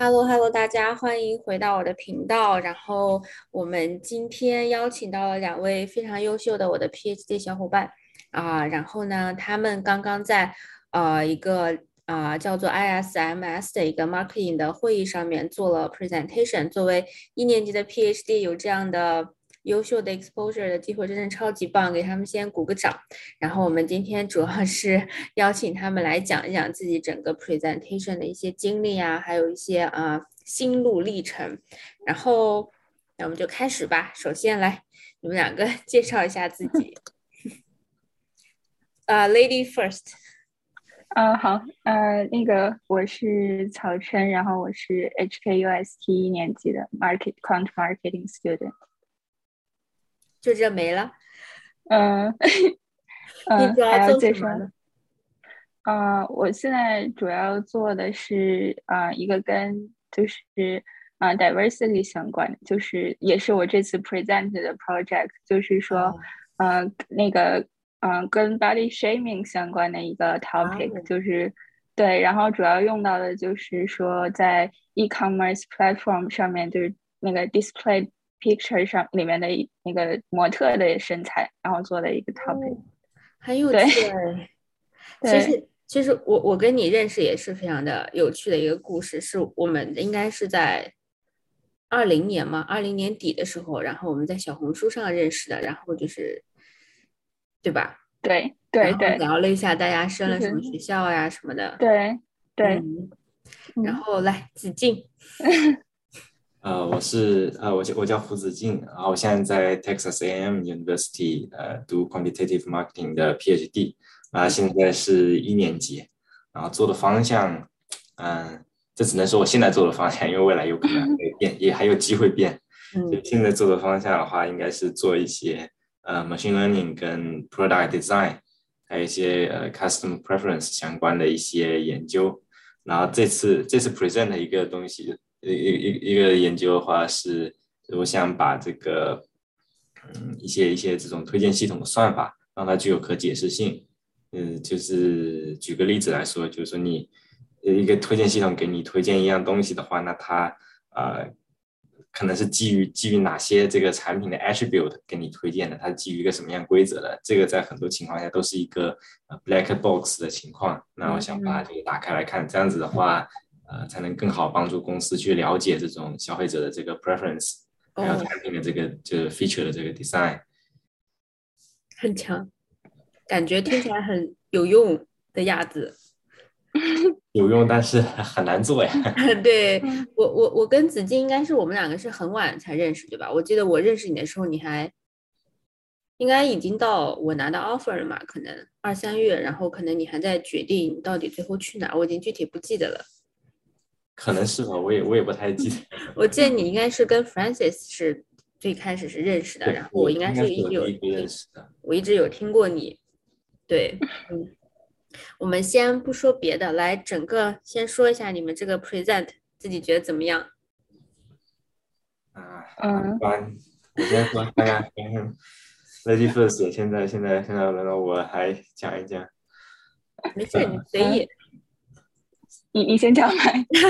Hello，Hello，大家欢迎回到我的频道。然后我们今天邀请到了两位非常优秀的我的 PhD 小伙伴啊，然后呢，他们刚刚在呃一个啊叫做 ISMS 的一个 marketing 的会议上面做了 presentation。作为一年级的 PhD，有这样的。优秀的 exposure 的机会真的超级棒，给他们先鼓个掌。然后我们今天主要是 邀请他们来讲一讲自己整个 presentation 的一些经历啊，还有一些啊心路历程。然后那我们就开始吧。首先来，你们两个 介绍一下自己。啊，lady first。啊，好，呃，那个我是曹琛，然后我是 HKUST 一年级的 market quant marketing student。就这没了，嗯，嗯，还要介绍呢。呃，我现在主要做的是啊，一个跟就是啊 diversity 相关的，就是也是我这次 present 的 project，就是说，呃，那个嗯，跟 body shaming 相关的一个 topic，就是对，然后主要用到的就是说在 e-commerce platform 上面，就是那个 display。Picture 上里面的那个模特的身材，然后做的一个 topic，很有趣。其实，其实我我跟你认识也是非常的有趣的一个故事，是我们应该是在二零年嘛，二零年底的时候，然后我们在小红书上认识的，然后就是，对吧？对对对，聊了一下大家升了什么学校呀什么的。对对，然后来子敬。呃，我是呃，我叫我叫胡子敬，然后我现在在 Texas A&M University 呃读 Quantitative Marketing 的 PhD，啊，现在是一年级，然后做的方向，嗯，这只能说我现在做的方向，因为未来有可能会变，也还有机会变。嗯，现在做的方向的话，应该是做一些呃 machine learning 跟 product design，还有一些呃 custom preference 相关的一些研究。然后这次这次 present 一个东西。一一一个研究的话是，我想把这个，嗯，一些一些这种推荐系统的算法，让它具有可解释性。嗯，就是举个例子来说，就是说你一个推荐系统给你推荐一样东西的话，那它呃可能是基于基于哪些这个产品的 attribute 给你推荐的？它是基于一个什么样规则的？这个在很多情况下都是一个 black box 的情况。那我想把这个打开来看，这样子的话。呃，才能更好帮助公司去了解这种消费者的这个 preference，还有产品的这个就是 feature 的这个 design，很强，感觉听起来很有用的样子。有用，但是很难做呀。对我，我我跟子金应该是我们两个是很晚才认识，对吧？我记得我认识你的时候，你还应该已经到我拿到 offer 了嘛？可能二三月，然后可能你还在决定到底最后去哪，我已经具体不记得了。可能是吧，我也我也不太记得。我记得你应该是跟 Francis 是最开始是认识的，然后我应该是一直有认识的，我一直有听过你。对，嗯，我们先不说别的，来整个先说一下你们这个 present，自己觉得怎么样？啊，嗯，我先说，大家先看，Lady First，现在现在现在轮到我还讲一讲。没事，你随意。你你先讲吧。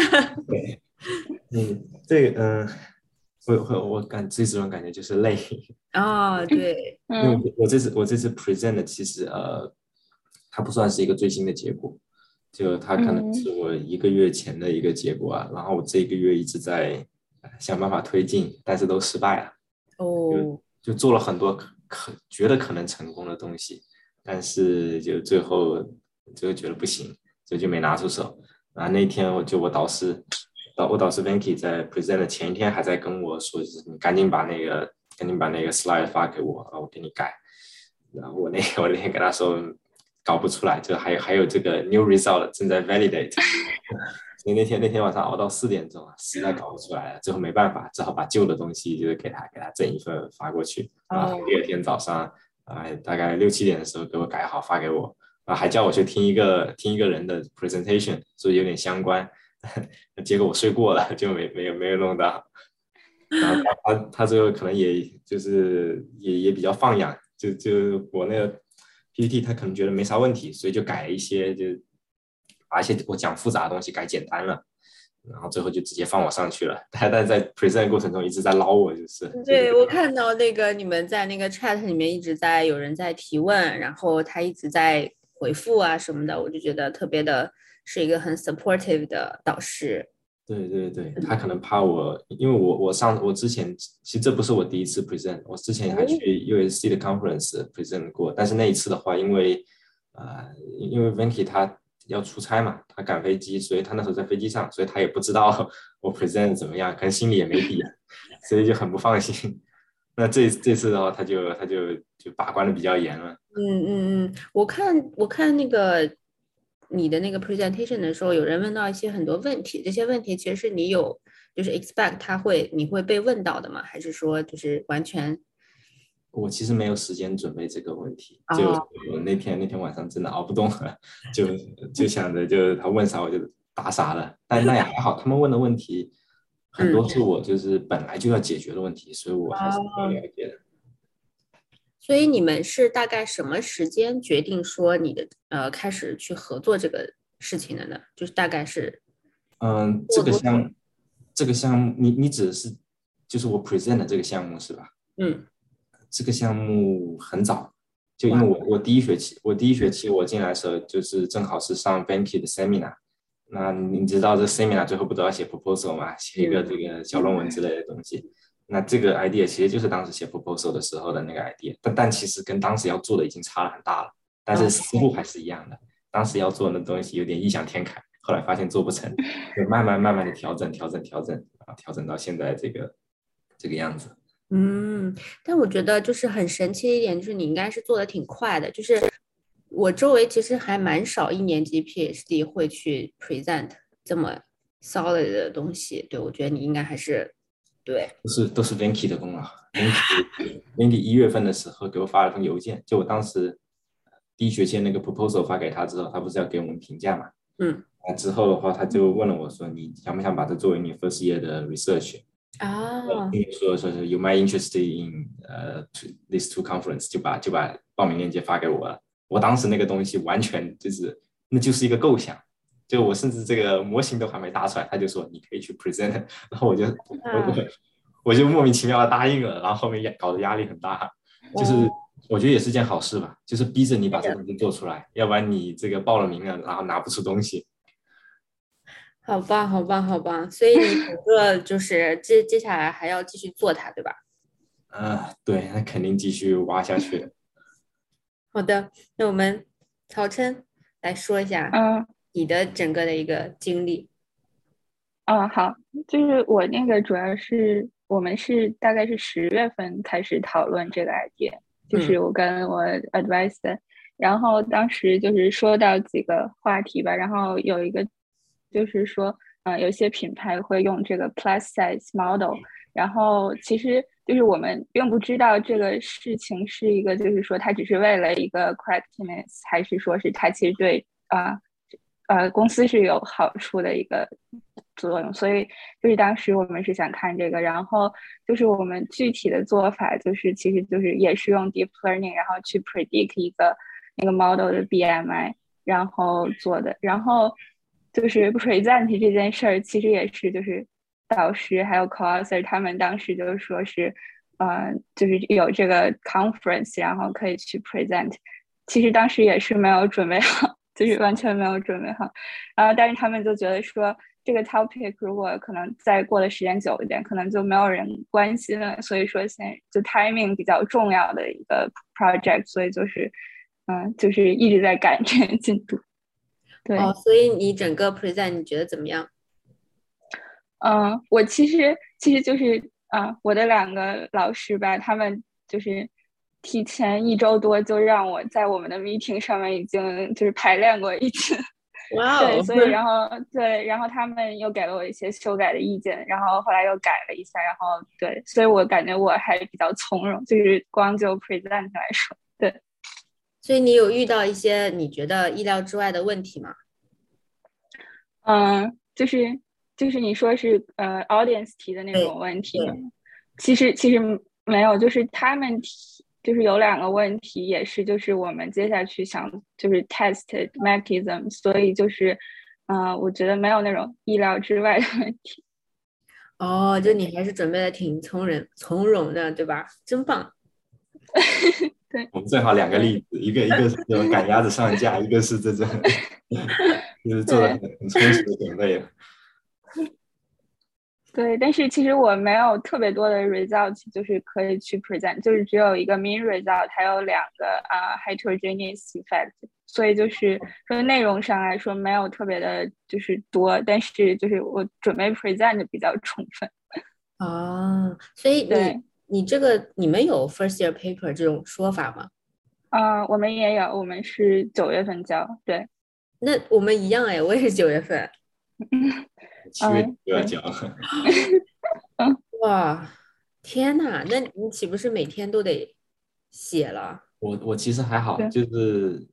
对，嗯，这个嗯，我我我感这种感觉就是累。啊，对，嗯，我这次我这次 present 其实呃，它不算是一个最新的结果，就它可能是我一个月前的一个结果啊。然后我这一个月一直在想办法推进，但是都失败了。哦，就做了很多可可觉得可能成功的东西，但是就最后就觉得不行，所以就没拿出手。然后那天我就我导师，导我导师 Vanky 在 present 的前一天还在跟我说，就是你赶紧把那个赶紧把那个 slide 发给我，我给你改。然后我那我那天跟他说搞不出来，就还有还有这个 new result 正在 validate。所以那天那天晚上熬到四点钟啊，实在搞不出来了，最后没办法，只好把旧的东西就是给他给他整一份发过去。然后第二天早上啊大概六七点的时候给我改好发给我。啊，还叫我去听一个听一个人的 presentation，所以有点相关。结果我睡过了，就没没有没有弄到。然后他他最后可能也就是也也比较放养，就就我那个 PPT 他可能觉得没啥问题，所以就改了一些，就把一些我讲复杂的东西改简单了。然后最后就直接放我上去了。他但在 present 过程中一直在捞我，就是对我看到那个你们在那个 chat 里面一直在有人在提问，然后他一直在回复啊什么的，我就觉得特别的是一个很 supportive 的导师。对对对，他可能怕我，因为我我上我之前其实这不是我第一次 present，我之前还去 USC 的 conference present 过，但是那一次的话，因为呃因为 Venky 他要出差嘛，他赶飞机，所以他那时候在飞机上，所以他也不知道 我 present 怎么样，可能心里也没底，所以就很不放心。那这这次的话，他就他就就把关的比较严了。嗯嗯嗯，我看我看那个。你的那个 presentation 的时候，有人问到一些很多问题，这些问题其实是你有就是 expect 他会你会被问到的吗？还是说就是完全？我其实没有时间准备这个问题，就我那天那天晚上真的熬不动了，就就想着就他问啥我就答啥了。但那也还好，他们问的问题很多是我就是本来就要解决的问题，所以我还是比较了解的。所以你们是大概什么时间决定说你的呃开始去合作这个事情的呢？就是大概是，嗯，这个项这个项目，你你指的是就是我 present 的这个项目是吧？嗯，这个项目很早，就因为我我第一学期我第一学期我进来的时候就是正好是上 Banky 的 seminar，那你知道这 seminar 最后不都要写 proposal 嘛，写一个这个小论文之类的东西。那这个 idea 其实就是当时写 proposal 的时候的那个 idea，但但其实跟当时要做的已经差了很大了，但是思路还是一样的。当时要做的东西有点异想天开，后来发现做不成，就慢慢慢慢的调整调整调整啊，调整到现在这个这个样子。嗯，但我觉得就是很神奇的一点就是你应该是做的挺快的，就是我周围其实还蛮少一年级 PhD 会去 present 这么 solid 的东西，对我觉得你应该还是。对，都是都是 Vinky 的功劳。Vinky，Vinky 一月份的时候给我发了封邮件，就我当时第一学期那个 proposal 发给他之后，他不是要给我们评价嘛？嗯。那之后的话，他就问了我说：“你想不想把它作为你 first year 的 research？” 啊。说说是 You might interested in 呃 these two conference，就把就把报名链接发给我了。我当时那个东西完全就是那就是一个构想。就我甚至这个模型都还没搭出来，他就说你可以去 present，然后我就我就我就莫名其妙的答应了，然后后面压搞得压力很大，就是我觉得也是件好事吧，就是逼着你把这东西做出来，要不然你这个报了名了，然后拿不出东西。好棒，好棒，好棒！所以你整个就是接接下来还要继续做它，对吧？嗯，对，那肯定继续挖下去。好的，那我们曹琛来说一下。嗯。你的整个的一个经历，嗯，好，就是我那个主要是我们是大概是十月份开始讨论这个 idea，就是我跟我 advisor，然后当时就是说到几个话题吧，然后有一个就是说，嗯，有些品牌会用这个 plus size model，然后其实就是我们并不知道这个事情是一个，就是说它只是为了一个 correctness，还是说是它其实对啊。呃，公司是有好处的一个作用，所以就是当时我们是想看这个，然后就是我们具体的做法就是，其实就是也是用 deep learning，然后去 predict 一个那个 model 的 BMI，然后做的，然后就是 present 这件事儿，其实也是就是导师还有 co-author 他们当时就是说是，呃，就是有这个 conference，然后可以去 present，其实当时也是没有准备好。就是完全没有准备好，然后但是他们就觉得说这个 topic 如果可能再过的时间久一点，可能就没有人关心了。所以说现就 timing 比较重要的一个 project，所以就是嗯，就是一直在赶这个进度。对，哦所以你整个 present 你觉得怎么样？嗯，我其实其实就是啊，我的两个老师吧，他们就是。提前一周多就让我在我们的 meeting 上面已经就是排练过一次，哇对，所以 然后对，然后他们又给了我一些修改的意见，然后后来又改了一下，然后对，所以我感觉我还比较从容，就是光就 present 来说，对。所以你有遇到一些你觉得意料之外的问题吗？嗯，就是就是你说是呃 audience 提的那种问题，其实其实没有，就是他们提。就是有两个问题，也是就是我们接下去想就是 test mechanism，所以就是嗯，我觉得没有那种意料之外的问题。哦，就你还是准备的挺从容从容的，对吧？真棒。对，我们正好两个例子，一个一个是这种赶鸭子上架，一个是这种 就是做的很很充实的准备。对，但是其实我没有特别多的 result，就是可以去 present，就是只有一个 mean result，还有两个啊 heterogeneous effect，所以就是说内容上来说没有特别的，就是多，但是就是我准备 present 比较充分。啊，所以你你这个你们有 first year paper 这种说法吗？啊，我们也有，我们是九月份交，对。那我们一样哎，我也是九月份。七月就要交。哇，天哪！那你岂不是每天都得写了？我我其实还好，就是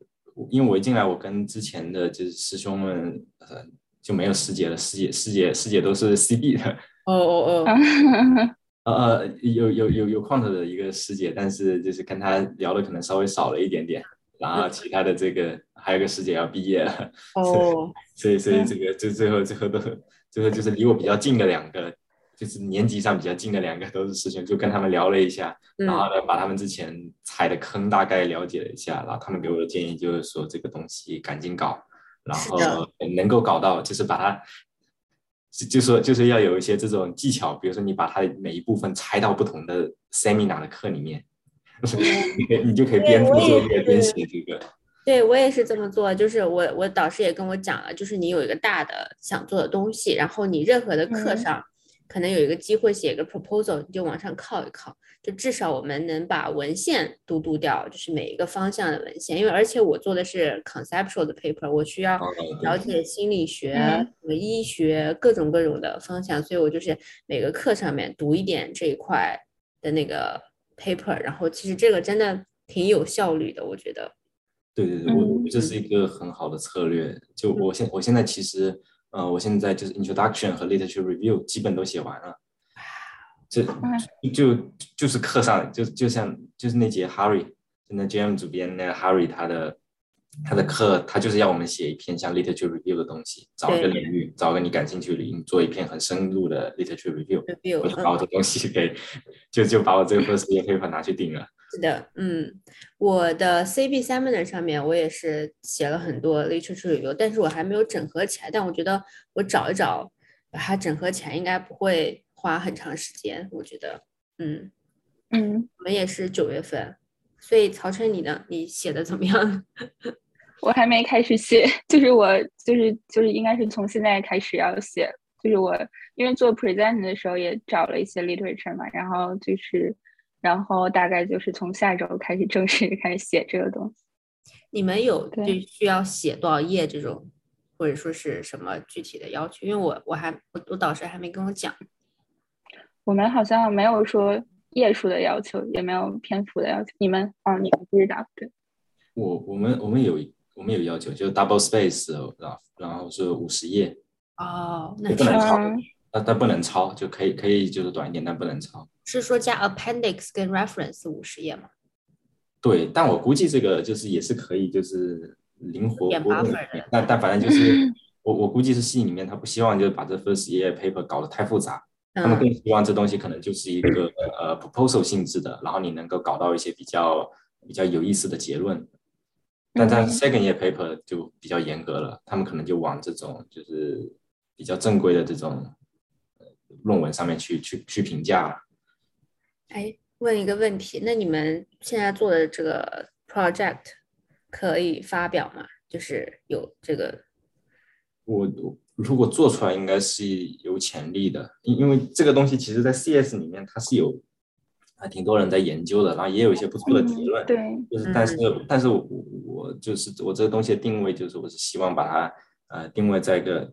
因为我一进来，我跟之前的就是师兄们呃就没有师姐了，师姐师姐师姐都是 CD 的。哦哦哦。呃呃，有有有有 quant 的一个师姐，但是就是跟她聊的可能稍微少了一点点。然后其他的这个还有个师姐要毕业了。哦。所以所以这个就最后最后都。最后就是离我比较近的两个，就是年级上比较近的两个都是师兄，就跟他们聊了一下，然后呢，把他们之前踩的坑大概了解了一下，然后他们给我的建议就是说这个东西赶紧搞，然后能够搞到就是把它，就说就是要有一些这种技巧，比如说你把它每一部分拆到不同的 seminar 的课里面，你你就可以边做作业边写这个。对我也是这么做，就是我我导师也跟我讲了，就是你有一个大的想做的东西，然后你任何的课上可能有一个机会写一个 proposal，你就往上靠一靠，就至少我们能把文献读读掉，就是每一个方向的文献，因为而且我做的是 conceptual 的 paper，我需要了解心理学和医学各种各种的方向，所以我就是每个课上面读一点这一块的那个 paper，然后其实这个真的挺有效率的，我觉得。对对对，我这是一个很好的策略。就我现我现在其实，呃，我现在就是 introduction 和 literature review 基本都写完了。这就就是课上就就像就是那节 Harry，就那 GM 主编那个 Harry 他的他的课，他就是要我们写一篇像 literature review 的东西，找一个领域，找个你感兴趣的领域，做一篇很深入的 literature review。我就把我的东西给就就把我这个 first year paper 拿去顶了。是的，嗯，我的 CB Seminar 上面我也是写了很多 literature review，但是我还没有整合起来。但我觉得我找一找，把它整合起来，应该不会花很长时间。我觉得，嗯嗯，我们也是九月份，所以曹晨，你呢？你写的怎么样？我还没开始写，就是我就是就是应该是从现在开始要写。就是我因为做 present 的时候也找了一些 literature 嘛，然后就是。然后大概就是从下周开始正式开始写这个东西。你们有就需要写多少页这种，或者说是什么具体的要求？因为我我还我我导师还没跟我讲。我们好像没有说页数的要求，也没有篇幅的要求。你们哦，你们不知道对？我我们我们有我们有要求，就 double space，然后然后是五十页。哦，那不能超，那但不能超，就可以可以就是短一点，但不能超。是说加 appendix 跟 reference 五十页吗？对，但我估计这个就是也是可以，就是灵活波动。但但反正就是我我估计是系里面他不希望就是把这 first year paper 搞得太复杂，他们更希望这东西可能就是一个呃 proposal 性质的，然后你能够搞到一些比较比较有意思的结论。但在 second year paper 就比较严格了，他们可能就往这种就是比较正规的这种论文上面去去去评价了。哎，问一个问题，那你们现在做的这个 project 可以发表吗？就是有这个，我如果做出来，应该是有潜力的，因因为这个东西其实在 CS 里面它是有啊挺多人在研究的，然后也有一些不错的结论，对，就是但是但是我我就是我这个东西的定位就是我是希望把它呃定位在一个。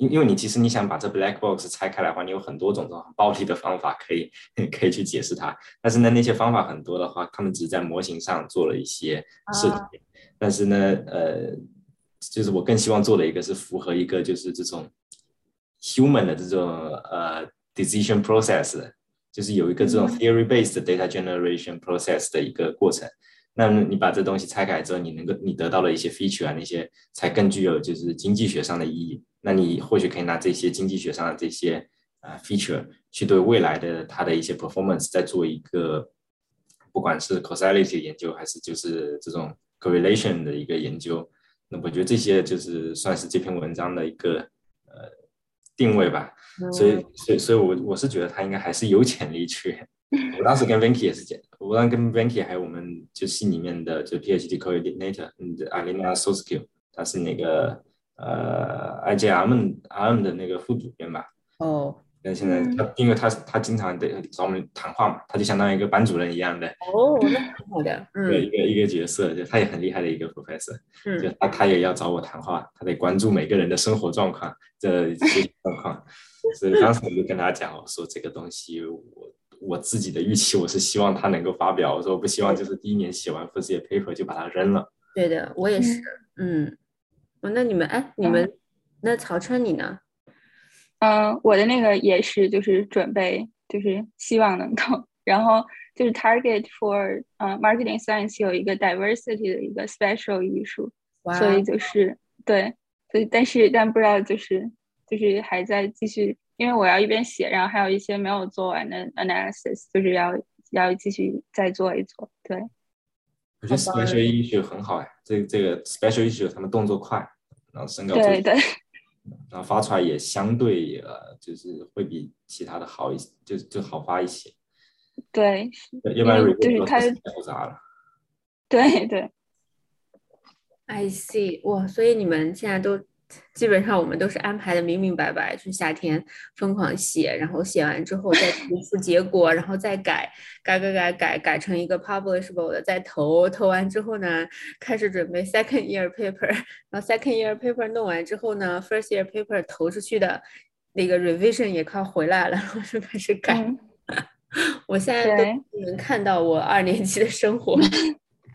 因因为你其实你想把这 black box 拆开来的话，你有很多种这种暴力的方法可以 可以去解释它。但是呢，那些方法很多的话，他们只是在模型上做了一些设计。但是呢，呃，就是我更希望做的一个是符合一个就是这种 human 的这种呃 decision process，就是有一个这种 theory based data generation process 的一个过程。那么你把这东西拆开之后，你能够你得到了一些 feature 啊，那些才更具有就是经济学上的意义。那你或许可以拿这些经济学上的这些啊 feature 去对未来的它的一些 performance 再做一个，不管是 causality 研究还是就是这种 correlation 的一个研究。那我觉得这些就是算是这篇文章的一个呃定位吧。所以所以所以我我是觉得他应该还是有潜力去。我当时跟 Vinky 也是讲，我当时跟 Vinky 还有我们就系里面的就 PhD coordinator，嗯，Alina s o s k i l 他是那个呃 IJM RM 的那个副主编吧。哦。但现在他因为他他经常得找我们谈话嘛，他就相当于一个班主任一样的。哦，那挺好的。对，一个一个角色，就他也很厉害的一个 professor。嗯。就他他也要找我谈话，他得关注每个人的生活状况这些状况。所以当时我就跟他讲，我说这个东西我。我自己的预期，我是希望他能够发表。我说我不希望就是第一年写完 first year paper 就把它扔了。对的，我也是。嗯，哦那你们哎，你们那曹川你呢？嗯，我的那个也是，就是准备，就是希望能够。然后就是 target for 呃 marketing science 有一个 diversity 的一个 special 艺术，所以就是对，所以但是但不知道就是就是还在继续。因为我要一边写，然后还有一些没有做完的 analysis，就是要要继续再做一做。对，我觉得 special issue 很好哎，这这个 special issue 他们动作快，然后身高对对，然后发出来也相对呃，就是会比其他的好一些，就就好发一些。对，要不然就是太复杂了。对对，I see，哇，所以你们现在都。基本上我们都是安排的明明白白，就夏天疯狂写，然后写完之后再出出结果，然后再改改改改改改成一个 publishable 的，再投投完之后呢，开始准备 second year paper，然后 second year paper 弄完之后呢，first year paper 投出去的那个 revision 也快回来了，然后就开始改。我现在都能看到我二年级的生活。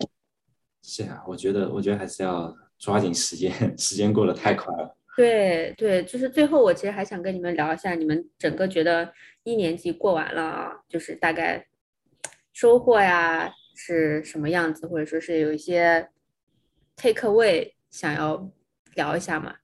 是啊，我觉得我觉得还是要。抓紧时间，时间过得太快了。对对，就是最后我其实还想跟你们聊一下，你们整个觉得一年级过完了，就是大概收获呀是什么样子，或者说是有一些 take away 想要聊一下嘛？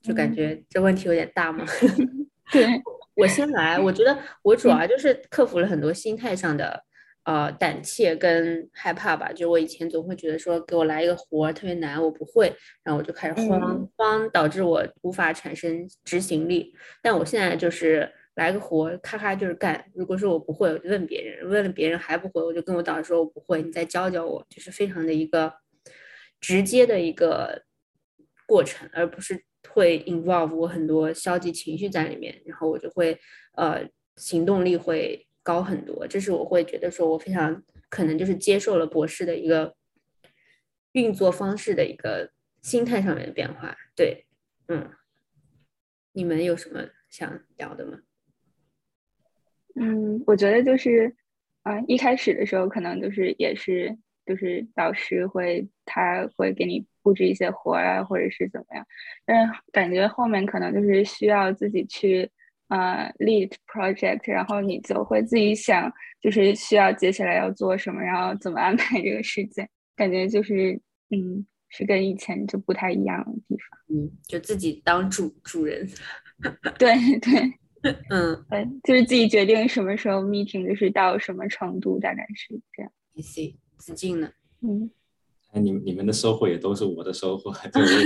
就感觉这问题有点大嘛。对 我先来，我觉得我主要就是克服了很多心态上的。呃，胆怯跟害怕吧，就我以前总会觉得说，给我来一个活儿特别难，我不会，然后我就开始慌慌，导致我无法产生执行力。但我现在就是来个活，咔咔就是干。如果说我不会，我就问别人，问了别人还不会，我就跟我导师说我不会，你再教教我，就是非常的一个直接的一个过程，而不是会 involve 我很多消极情绪在里面，然后我就会呃行动力会。高很多，这是我会觉得说，我非常可能就是接受了博士的一个运作方式的一个心态上面的变化。对，嗯，你们有什么想聊的吗？嗯，我觉得就是啊，一开始的时候可能就是也是就是导师会他会给你布置一些活啊，或者是怎么样，但是感觉后面可能就是需要自己去。呃，lead project，然后你就会自己想，就是需要接下来要做什么，然后怎么安排这个时间，感觉就是，嗯，是跟以前就不太一样的地方。嗯，就自己当主主人。对对，嗯，对，就是自己决定什么时候 meeting，就是到什么程度，大概是这样。I see，子静呢？嗯，你你们的收获也都是我的收获，就是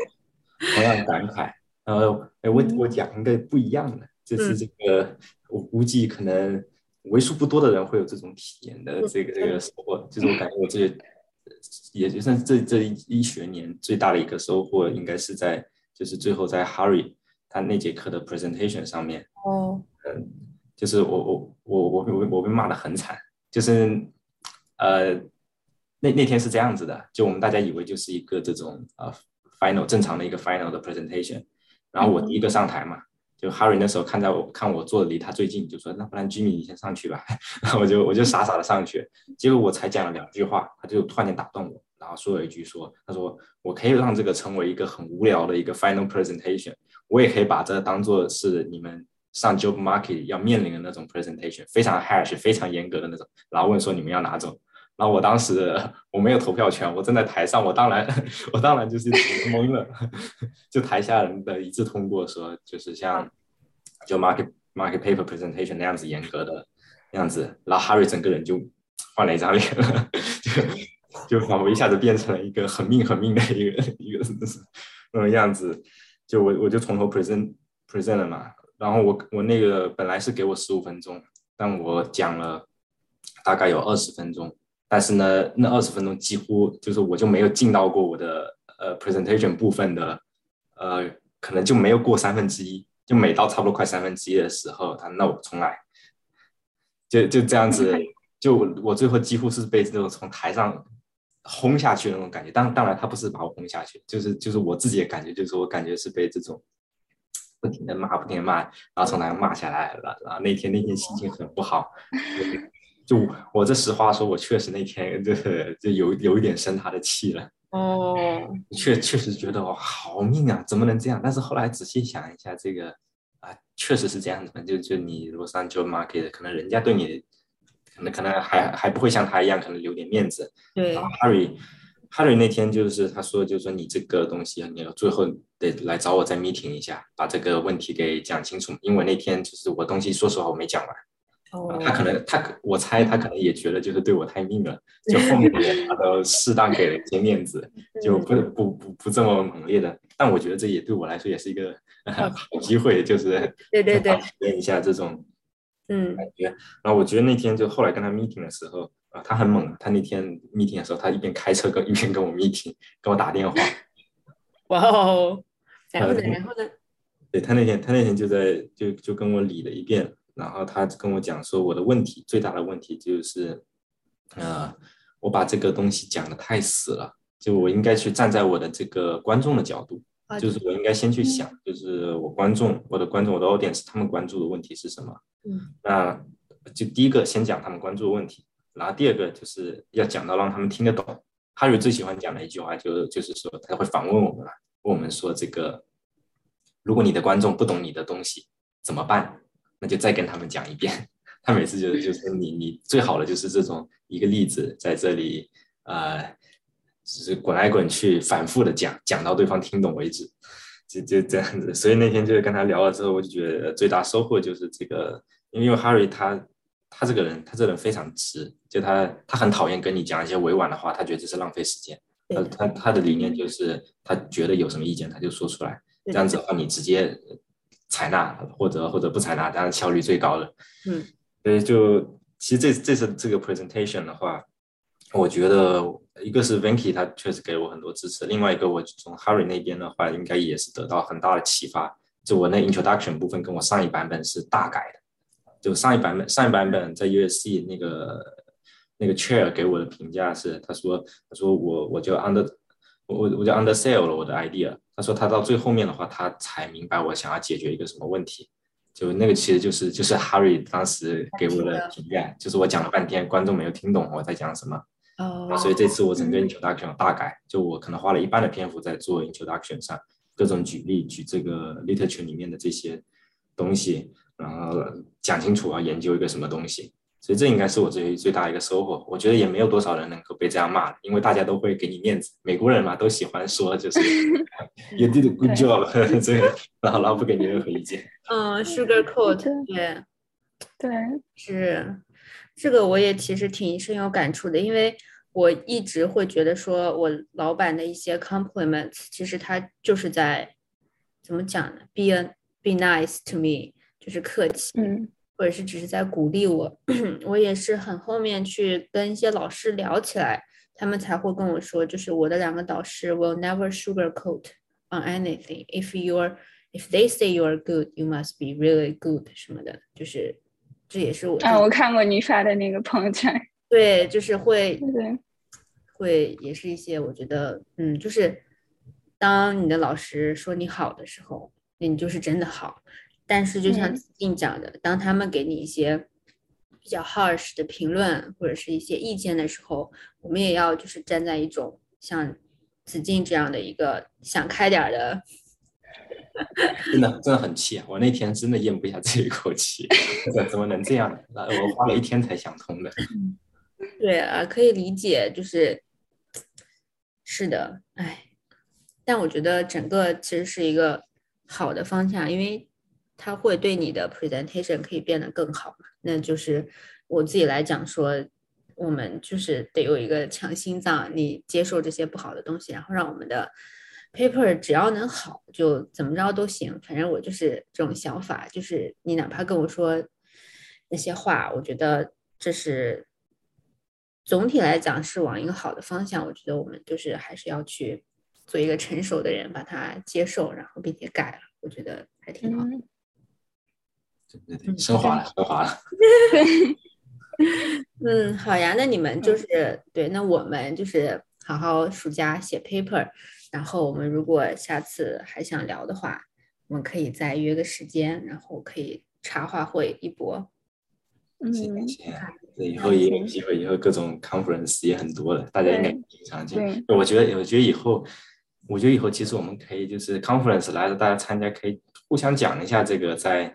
同样感慨。然后，哎，我我讲一个不一样的，就是这个，我估计可能为数不多的人会有这种体验的这个这个收获，就是我感觉我这些，也就算这这一学年最大的一个收获，应该是在就是最后在 Harry 他那节课的 presentation 上面，哦，嗯，就是我我我我我我被骂的很惨，就是呃那那天是这样子的，就我们大家以为就是一个这种呃 final 正常的一个 final 的 presentation。然后我第一个上台嘛，就 Harry 那时候看在我看我坐的离他最近，就说那不然 Jimmy 你先上去吧。然后我就我就傻傻的上去，结果我才讲了两句话，他就突然间打断我，然后说了一句说，他说我可以让这个成为一个很无聊的一个 final presentation，我也可以把这当做是你们上 job market 要面临的那种 presentation，非常 harsh，非常严格的那种，然后问说你们要哪种？然后我当时我没有投票权，我站在台上，我当然 我当然就是懵了，就台下人的一致通过说，就是像就 market market paper presentation 那样子严格的那样子，然后 Harry 整个人就换了一张脸了，就就仿佛一下子变成了一个很命很命的一个一个那种样子，就我我就从头 present present 了嘛，然后我我那个本来是给我十五分钟，但我讲了大概有二十分钟。但是呢，那二十分钟几乎就是我就没有进到过我的呃 presentation 部分的，呃，可能就没有过三分之一，就每到差不多快三分之一的时候，他那我重来，就就这样子，就我最后几乎是被这种从台上轰下去的那种感觉。当当然他不是把我轰下去，就是就是我自己的感觉，就是我感觉是被这种不停的骂，不停的骂，然后从台上骂下来了。然后那天那天心情很不好。就我这实话说，我确实那天就就有有一点生他的气了。哦，确确实觉得哇，好命啊，怎么能这样？但是后来仔细想一下，这个啊，确实是这样子。就就你如果上就 market，可能人家对你，可能可能还还不会像他一样，可能留点面子。对然后，Harry，Harry 那天就是他说，就是说你这个东西，你要最后得来找我再 meeting 一下，把这个问题给讲清楚。因为那天就是我东西，说实话我没讲完。他可能，他我猜他可能也觉得就是对我太命了，就后面他都适当给了一些面子，就不不不不这么猛烈的。但我觉得这也对我来说也是一个 好机会，就是 对对对，体验一下这种嗯感觉。然后我觉得那天就后来跟他 meeting 的时候啊，他很猛。他那天 meeting 的时候，他一边开车跟一边跟我 meeting，跟我打电话。哇哦，然后呢？然后呢？对他那天他那天就在就就跟我理了一遍。然后他跟我讲说，我的问题最大的问题就是，呃，我把这个东西讲的太死了，就我应该去站在我的这个观众的角度，就是我应该先去想，就是我观众，我的观众，我的 audience，他们关注的问题是什么？嗯，那就第一个先讲他们关注的问题，然后第二个就是要讲到让他们听得懂。哈瑞最喜欢讲的一句话就就是说，他会反问我们了，问我们说这个，如果你的观众不懂你的东西怎么办？那就再跟他们讲一遍。他每次就就是你你最好的就是这种一个例子在这里，呃，就是滚来滚去，反复的讲，讲到对方听懂为止，就就这样子。所以那天就是跟他聊了之后，我就觉得最大收获就是这个，因为 Harry 他他这个人，他这人非常直，就他他很讨厌跟你讲一些委婉的话，他觉得这是浪费时间。他他他的理念就是他觉得有什么意见他就说出来，这样子的话你直接。采纳或者或者不采纳，当然效率最高的。嗯，所以就其实这这次这个 presentation 的话，我觉得一个是 Vinky 他确实给我很多支持，另外一个我从 Harry 那边的话，应该也是得到很大的启发。就我那 introduction 部分跟我上一版本是大改的，就上一版本上一版本在 USC 那个那个 chair 给我的评价是，他说他说我我就 under 我我我就 undersell 了我的 idea。他说他到最后面的话，他才明白我想要解决一个什么问题。就那个其实就是就是 Harry 当时给我的评价，就是我讲了半天，观众没有听懂我在讲什么。哦。所以这次我整个 introduction 大改，就我可能花了一半的篇幅在做 introduction 上，各种举例举这个 literature 里面的这些东西，然后讲清楚要研究一个什么东西。所以这应该是我最最大一个收获。我觉得也没有多少人能够被这样骂，因为大家都会给你面子。美国人嘛，都喜欢说就是 you did a good job，这个然后然后不给你任何意见。嗯，sugar coat，对，对，是这个我也其实挺深有感触的，因为我一直会觉得说我老板的一些 compliments，其实他就是在怎么讲呢？be a be nice to me，就是客气。嗯。或者是只是在鼓励我，我也是很后面去跟一些老师聊起来，他们才会跟我说，就是我的两个导师 will never sugarcoat on anything. If you're if they say you are good, you must be really good 什么的，就是这也是我啊，我看过你发的那个朋友圈，对，就是会对，会也是一些我觉得，嗯，就是当你的老师说你好的时候，那你就是真的好。但是，就像子静讲的，当他们给你一些比较 harsh 的评论或者是一些意见的时候，我们也要就是站在一种像子静这样的一个想开点的 真的真的很气啊！我那天真的咽不下这一口气，怎怎么能这样呢？我花了一天才想通的。对啊，可以理解，就是是的，哎，但我觉得整个其实是一个好的方向，因为它会对你的 presentation 可以变得更好嘛。那就是我自己来讲说，我们就是得有一个强心脏，你接受这些不好的东西，然后让我们的 paper 只要能好，就怎么着都行。反正我就是这种想法，就是你哪怕跟我说那些话，我觉得这是。总体来讲是往一个好的方向，我觉得我们就是还是要去做一个成熟的人，把它接受，然后并且改了，我觉得还挺好。对对对，升华了，升华了。嗯，好呀，那你们就是对，那我们就是好好暑假写 paper，然后我们如果下次还想聊的话，我们可以再约个时间，然后可以茶话会一波。行行，对，以后也有机会，以后各种 conference 也很多了，大家应该经常见。我觉得，我觉得以后，我觉得以后其实我们可以就是 conference 来了，大家参加可以互相讲一下这个在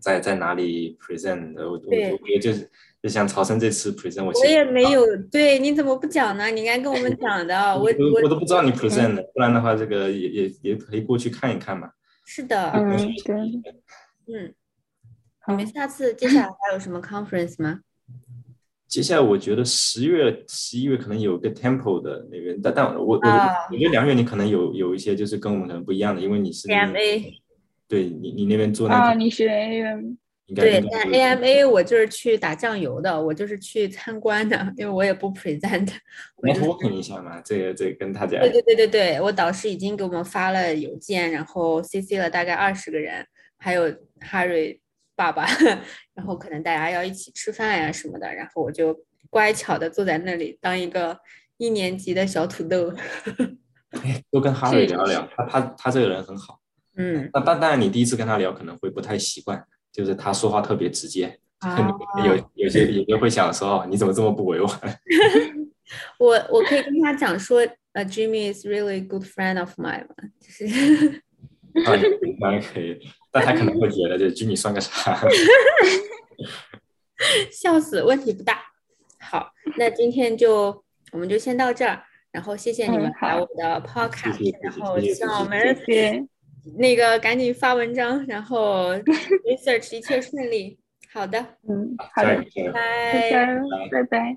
在在哪里 present。我我我觉得就是就像曹生这次 present，我我也没有。对，你怎么不讲呢？你应该跟我们讲的。我我我都不知道你 present 的，不然的话，这个也也也可以过去看一看嘛。是的，嗯，对，嗯。你们下次接下来还有什么 conference 吗？接下来我觉得十月、十一月可能有个 Temple 的那边，但但我我我觉得两月你可能有有一些就是跟我们可能不一样的，因为你是对你你那边做那个，你是 AM，对，但 AMA 我就是去打酱油的，我就是去参观的，因为我也不 present。我托评一下嘛，这个这个跟他讲。对对对对对，我导师已经给我们发了邮件，然后 CC 了大概二十个人，还有 Harry。爸爸，然后可能大家要一起吃饭呀什么的，然后我就乖巧的坐在那里当一个一年级的小土豆，多跟哈瑞聊聊，他他他这个人很好，嗯，那但当然你第一次跟他聊可能会不太习惯，就是他说话特别直接，有有些有些会想说你怎么这么不委婉，我我可以跟他讲说，呃，Jimmy is really good friend of mine 嘛，就是。啊，当然可以，但他可能会觉得这居民算个啥？笑死，问题不大。好，那今天就我们就先到这儿，然后谢谢你们来我的 podcast，然后希望我们那个赶紧发文章，然后 research 一切顺利。好的，嗯，好的，拜拜，拜拜，拜拜。